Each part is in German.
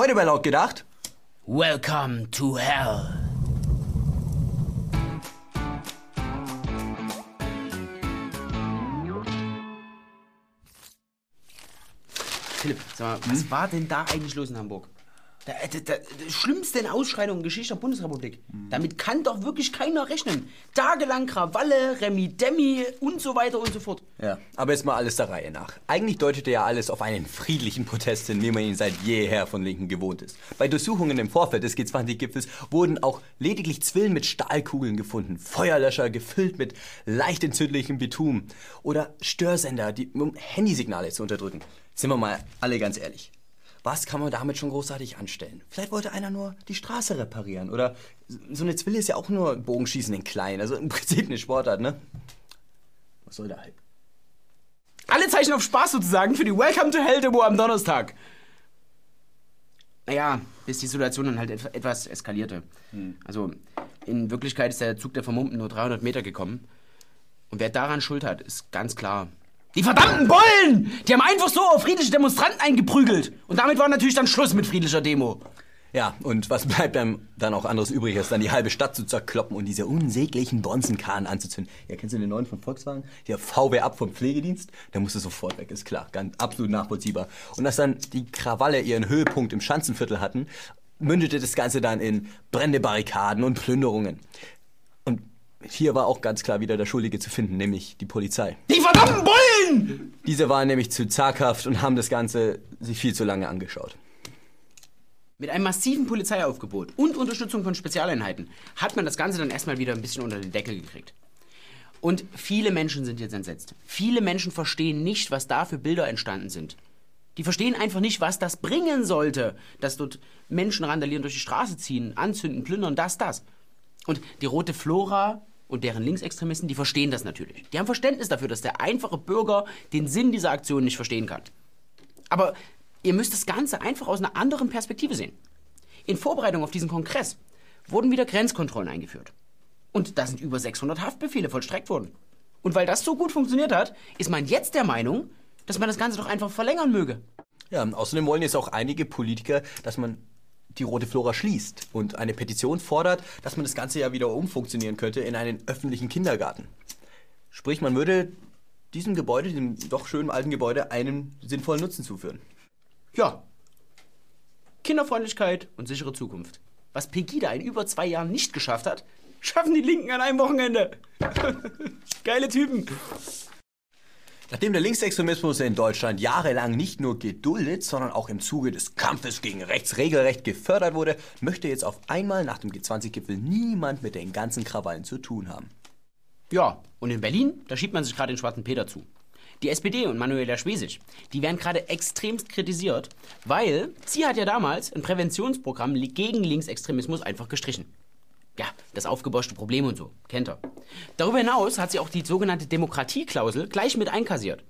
Heute bei laut gedacht. Welcome to hell. Philipp, sag mal, was war denn da eigentlich los in Hamburg? Da, da, da, die schlimmsten Ausschreitungen in Geschichte der Bundesrepublik. Damit kann doch wirklich keiner rechnen. Tagelang Krawalle, Remi Demi und so weiter und so fort. Ja, aber jetzt mal alles der Reihe nach. Eigentlich deutete ja alles auf einen friedlichen Protest hin, wie man ihn seit jeher von Linken gewohnt ist. Bei Durchsuchungen im Vorfeld des G20-Gipfels wurden auch lediglich Zwillen mit Stahlkugeln gefunden, Feuerlöscher gefüllt mit leicht entzündlichem Bitum oder Störsender, die, um Handysignale zu unterdrücken. Sind wir mal alle ganz ehrlich. Was kann man damit schon großartig anstellen? Vielleicht wollte einer nur die Straße reparieren. Oder so eine Zwille ist ja auch nur Bogenschießen in klein. Also im Prinzip eine Sportart, ne? Was soll der Hype? Alle Zeichen auf Spaß sozusagen für die Welcome to Hell Demo am Donnerstag. Naja, bis die Situation dann halt et- etwas eskalierte. Also, in Wirklichkeit ist der Zug der Vermummten nur 300 Meter gekommen. Und wer daran Schuld hat, ist ganz klar. Die verdammten Bullen! Die haben einfach so auf friedliche Demonstranten eingeprügelt. Und damit war natürlich dann Schluss mit friedlicher Demo. Ja, und was bleibt einem dann auch anderes übrig, als dann die halbe Stadt zu zerkloppen und diese unsäglichen Bonzenkahn anzuzünden? Ja, kennst du den neuen von Volkswagen? Der VW ab vom Pflegedienst? Der musste sofort weg, ist klar. Ganz absolut nachvollziehbar. Und als dann die Krawalle ihren Höhepunkt im Schanzenviertel hatten, mündete das Ganze dann in brennende Barrikaden und Plünderungen. Hier war auch ganz klar wieder der Schuldige zu finden, nämlich die Polizei. Die verdammten Bullen! Diese waren nämlich zu zaghaft und haben das Ganze sich viel zu lange angeschaut. Mit einem massiven Polizeiaufgebot und Unterstützung von Spezialeinheiten hat man das Ganze dann erstmal wieder ein bisschen unter den Deckel gekriegt. Und viele Menschen sind jetzt entsetzt. Viele Menschen verstehen nicht, was da für Bilder entstanden sind. Die verstehen einfach nicht, was das bringen sollte, dass dort Menschen randalieren, durch die Straße ziehen, anzünden, plündern, das, das. Und die rote Flora und deren Linksextremisten, die verstehen das natürlich. Die haben Verständnis dafür, dass der einfache Bürger den Sinn dieser Aktion nicht verstehen kann. Aber ihr müsst das Ganze einfach aus einer anderen Perspektive sehen. In Vorbereitung auf diesen Kongress wurden wieder Grenzkontrollen eingeführt. Und da sind über 600 Haftbefehle vollstreckt worden. Und weil das so gut funktioniert hat, ist man jetzt der Meinung, dass man das Ganze doch einfach verlängern möge. Ja, außerdem wollen jetzt auch einige Politiker, dass man die Rote Flora schließt und eine Petition fordert, dass man das Ganze ja wieder umfunktionieren könnte in einen öffentlichen Kindergarten. Sprich, man würde diesem Gebäude, diesem doch schönen alten Gebäude, einen sinnvollen Nutzen zuführen. Ja. Kinderfreundlichkeit und sichere Zukunft. Was Pegida in über zwei Jahren nicht geschafft hat, schaffen die Linken an einem Wochenende. Geile Typen. Nachdem der Linksextremismus in Deutschland jahrelang nicht nur geduldet, sondern auch im Zuge des Kampfes gegen rechts regelrecht gefördert wurde, möchte jetzt auf einmal nach dem G20-Gipfel niemand mit den ganzen Krawallen zu tun haben. Ja, und in Berlin, da schiebt man sich gerade den schwarzen Peter zu. Die SPD und Manuela Schwesig, die werden gerade extremst kritisiert, weil sie hat ja damals ein Präventionsprogramm gegen Linksextremismus einfach gestrichen. Ja, das aufgeboschte Problem und so, kennt er. Darüber hinaus hat sie auch die sogenannte Demokratieklausel gleich mit einkassiert.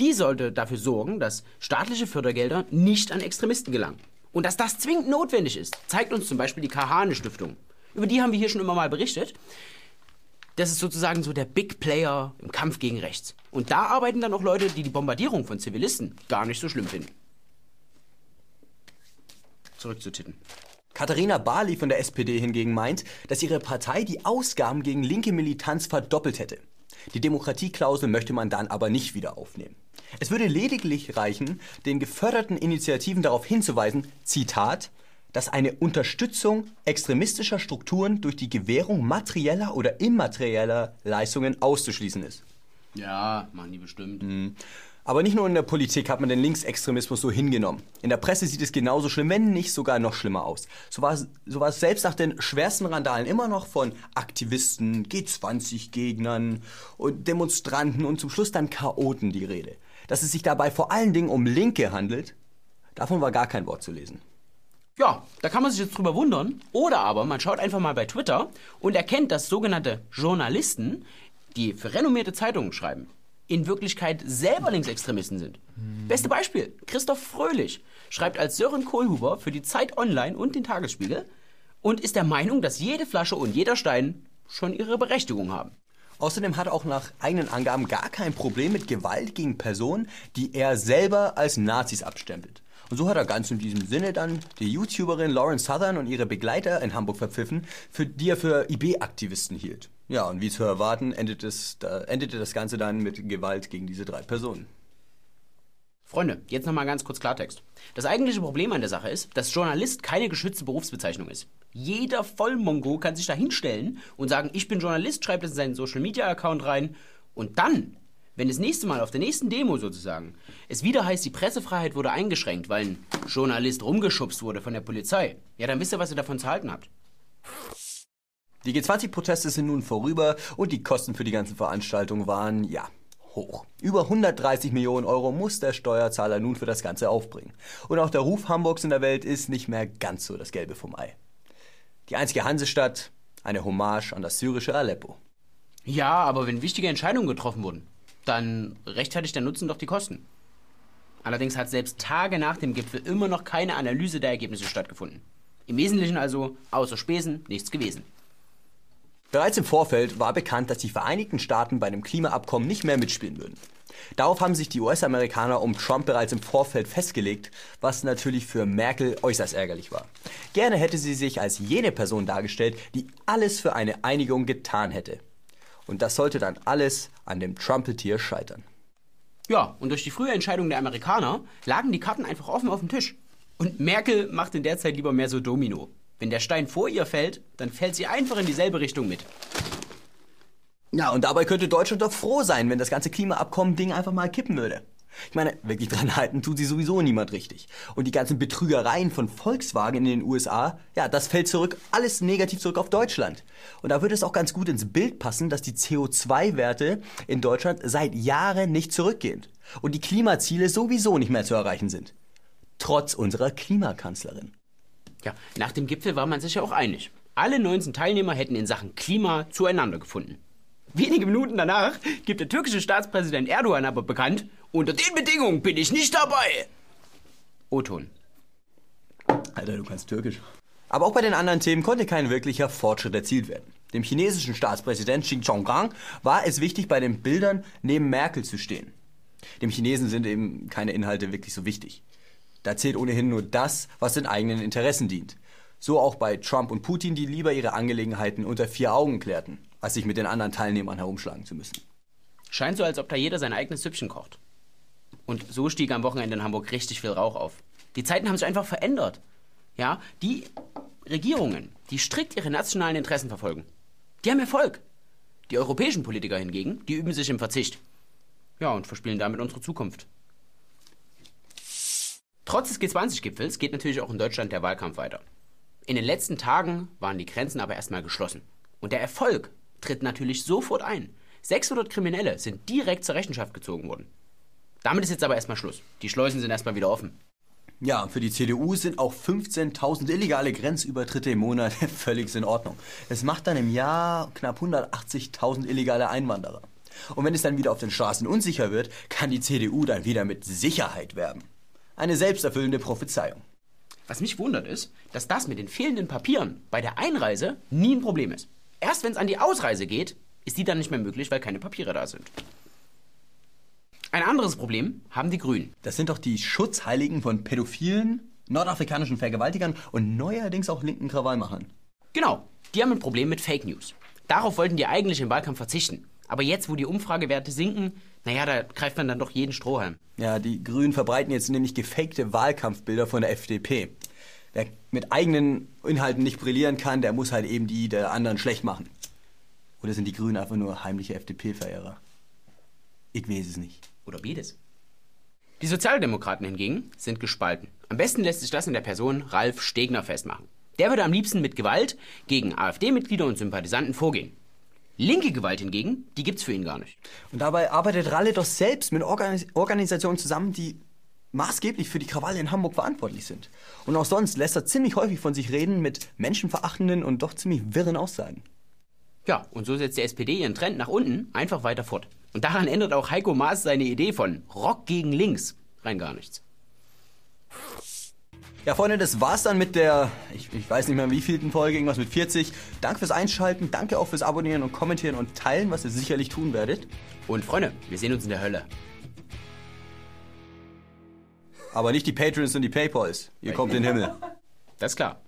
Die sollte dafür sorgen, dass staatliche Fördergelder nicht an Extremisten gelangen. Und dass das zwingend notwendig ist, zeigt uns zum Beispiel die Kahane-Stiftung. Über die haben wir hier schon immer mal berichtet. Das ist sozusagen so der Big Player im Kampf gegen rechts. Und da arbeiten dann auch Leute, die die Bombardierung von Zivilisten gar nicht so schlimm finden. Zurück zu Titten. Katharina Barley von der SPD hingegen meint, dass ihre Partei die Ausgaben gegen linke Militanz verdoppelt hätte. Die Demokratieklausel möchte man dann aber nicht wieder aufnehmen. Es würde lediglich reichen, den geförderten Initiativen darauf hinzuweisen, Zitat, dass eine Unterstützung extremistischer Strukturen durch die Gewährung materieller oder immaterieller Leistungen auszuschließen ist. Ja, machen die bestimmt. Aber nicht nur in der Politik hat man den Linksextremismus so hingenommen. In der Presse sieht es genauso schlimm, wenn nicht sogar noch schlimmer aus. So war, es- so war es selbst nach den schwersten Randalen immer noch von Aktivisten, G20-Gegnern und Demonstranten und zum Schluss dann Chaoten die Rede. Dass es sich dabei vor allen Dingen um Linke handelt, davon war gar kein Wort zu lesen. Ja, da kann man sich jetzt drüber wundern. Oder aber man schaut einfach mal bei Twitter und erkennt, dass sogenannte Journalisten, die für renommierte Zeitungen schreiben, in Wirklichkeit selber Linksextremisten sind. Beste Beispiel, Christoph Fröhlich schreibt als Sören Kohlhuber für die Zeit Online und den Tagesspiegel und ist der Meinung, dass jede Flasche und jeder Stein schon ihre Berechtigung haben. Außerdem hat er auch nach eigenen Angaben gar kein Problem mit Gewalt gegen Personen, die er selber als Nazis abstempelt. Und so hat er ganz in diesem Sinne dann die YouTuberin Lauren Southern und ihre Begleiter in Hamburg verpfiffen, für die er für IB-Aktivisten hielt. Ja, und wie zu erwarten, endete, es, da, endete das Ganze dann mit Gewalt gegen diese drei Personen. Freunde, jetzt nochmal ganz kurz Klartext. Das eigentliche Problem an der Sache ist, dass Journalist keine geschützte Berufsbezeichnung ist. Jeder Vollmongo kann sich da hinstellen und sagen, ich bin Journalist, schreibt es in seinen Social Media Account rein und dann, wenn das nächste Mal auf der nächsten Demo sozusagen, es wieder heißt, die Pressefreiheit wurde eingeschränkt, weil ein Journalist rumgeschubst wurde von der Polizei, ja, dann wisst ihr, was ihr davon zu halten habt. Die G20-Proteste sind nun vorüber und die Kosten für die ganzen Veranstaltungen waren, ja, hoch. Über 130 Millionen Euro muss der Steuerzahler nun für das Ganze aufbringen. Und auch der Ruf Hamburgs in der Welt ist nicht mehr ganz so das Gelbe vom Ei. Die einzige Hansestadt, eine Hommage an das syrische Aleppo. Ja, aber wenn wichtige Entscheidungen getroffen wurden, dann rechtfertigt der Nutzen doch die Kosten. Allerdings hat selbst Tage nach dem Gipfel immer noch keine Analyse der Ergebnisse stattgefunden. Im Wesentlichen also außer Spesen nichts gewesen. Bereits im Vorfeld war bekannt, dass die Vereinigten Staaten bei dem Klimaabkommen nicht mehr mitspielen würden. Darauf haben sich die US-Amerikaner um Trump bereits im Vorfeld festgelegt, was natürlich für Merkel äußerst ärgerlich war. Gerne hätte sie sich als jene Person dargestellt, die alles für eine Einigung getan hätte. Und das sollte dann alles an dem Trumpeltier scheitern. Ja, und durch die frühe Entscheidung der Amerikaner lagen die Karten einfach offen auf dem Tisch. Und Merkel macht in der Zeit lieber mehr so Domino. Wenn der Stein vor ihr fällt, dann fällt sie einfach in dieselbe Richtung mit. Ja, und dabei könnte Deutschland doch froh sein, wenn das ganze Klimaabkommen-Ding einfach mal kippen würde. Ich meine, wirklich dran halten tut sie sowieso niemand richtig. Und die ganzen Betrügereien von Volkswagen in den USA, ja, das fällt zurück, alles negativ zurück auf Deutschland. Und da würde es auch ganz gut ins Bild passen, dass die CO2-Werte in Deutschland seit Jahren nicht zurückgehen. Und die Klimaziele sowieso nicht mehr zu erreichen sind. Trotz unserer Klimakanzlerin. Ja, nach dem Gipfel war man sich ja auch einig. Alle 19 Teilnehmer hätten in Sachen Klima zueinander gefunden. Wenige Minuten danach gibt der türkische Staatspräsident Erdogan aber bekannt, unter den Bedingungen bin ich nicht dabei. O-Ton. Alter, du kannst Türkisch. Aber auch bei den anderen Themen konnte kein wirklicher Fortschritt erzielt werden. Dem chinesischen Staatspräsident Xi Jinping war es wichtig, bei den Bildern neben Merkel zu stehen. Dem Chinesen sind eben keine Inhalte wirklich so wichtig. Da zählt ohnehin nur das, was den eigenen Interessen dient. So auch bei Trump und Putin, die lieber ihre Angelegenheiten unter vier Augen klärten, als sich mit den anderen Teilnehmern herumschlagen zu müssen. Scheint so, als ob da jeder sein eigenes Süppchen kocht. Und so stieg am Wochenende in Hamburg richtig viel Rauch auf. Die Zeiten haben sich einfach verändert. Ja, die Regierungen, die strikt ihre nationalen Interessen verfolgen, die haben Erfolg. Die europäischen Politiker hingegen, die üben sich im Verzicht. Ja, und verspielen damit unsere Zukunft. Trotz des G20-Gipfels geht natürlich auch in Deutschland der Wahlkampf weiter. In den letzten Tagen waren die Grenzen aber erstmal geschlossen. Und der Erfolg tritt natürlich sofort ein. 600 Kriminelle sind direkt zur Rechenschaft gezogen worden. Damit ist jetzt aber erstmal Schluss. Die Schleusen sind erstmal wieder offen. Ja, für die CDU sind auch 15.000 illegale Grenzübertritte im Monat völlig in Ordnung. Es macht dann im Jahr knapp 180.000 illegale Einwanderer. Und wenn es dann wieder auf den Straßen unsicher wird, kann die CDU dann wieder mit Sicherheit werben. Eine selbsterfüllende Prophezeiung. Was mich wundert ist, dass das mit den fehlenden Papieren bei der Einreise nie ein Problem ist. Erst wenn es an die Ausreise geht, ist die dann nicht mehr möglich, weil keine Papiere da sind. Ein anderes Problem haben die Grünen. Das sind doch die Schutzheiligen von pädophilen, nordafrikanischen Vergewaltigern und neuerdings auch linken Krawallmachern. Genau, die haben ein Problem mit Fake News. Darauf wollten die eigentlich im Wahlkampf verzichten. Aber jetzt, wo die Umfragewerte sinken, naja, da greift man dann doch jeden Strohhalm. Ja, die Grünen verbreiten jetzt nämlich gefakte Wahlkampfbilder von der FDP. Wer mit eigenen Inhalten nicht brillieren kann, der muss halt eben die der anderen schlecht machen. Oder sind die Grünen einfach nur heimliche FDP-Verehrer? Ich weiß es nicht. Oder beides. Die Sozialdemokraten hingegen sind gespalten. Am besten lässt sich das in der Person Ralf Stegner festmachen. Der würde am liebsten mit Gewalt gegen AfD-Mitglieder und Sympathisanten vorgehen. Linke Gewalt hingegen, die gibt's für ihn gar nicht. Und dabei arbeitet Ralle doch selbst mit Organis Organisationen zusammen, die maßgeblich für die Krawalle in Hamburg verantwortlich sind. Und auch sonst lässt er ziemlich häufig von sich reden mit menschenverachtenden und doch ziemlich wirren Aussagen. Ja, und so setzt die SPD ihren Trend nach unten einfach weiter fort. Und daran ändert auch Heiko Maas seine Idee von Rock gegen links rein gar nichts. Ja, Freunde, das war's dann mit der, ich, ich weiß nicht mehr wievielten Folge, irgendwas mit 40. Danke fürs Einschalten, danke auch fürs Abonnieren und Kommentieren und Teilen, was ihr sicherlich tun werdet. Und Freunde, wir sehen uns in der Hölle. Aber nicht die Patrons und die Paypals. Ihr kommt in den Himmel. Das ist klar.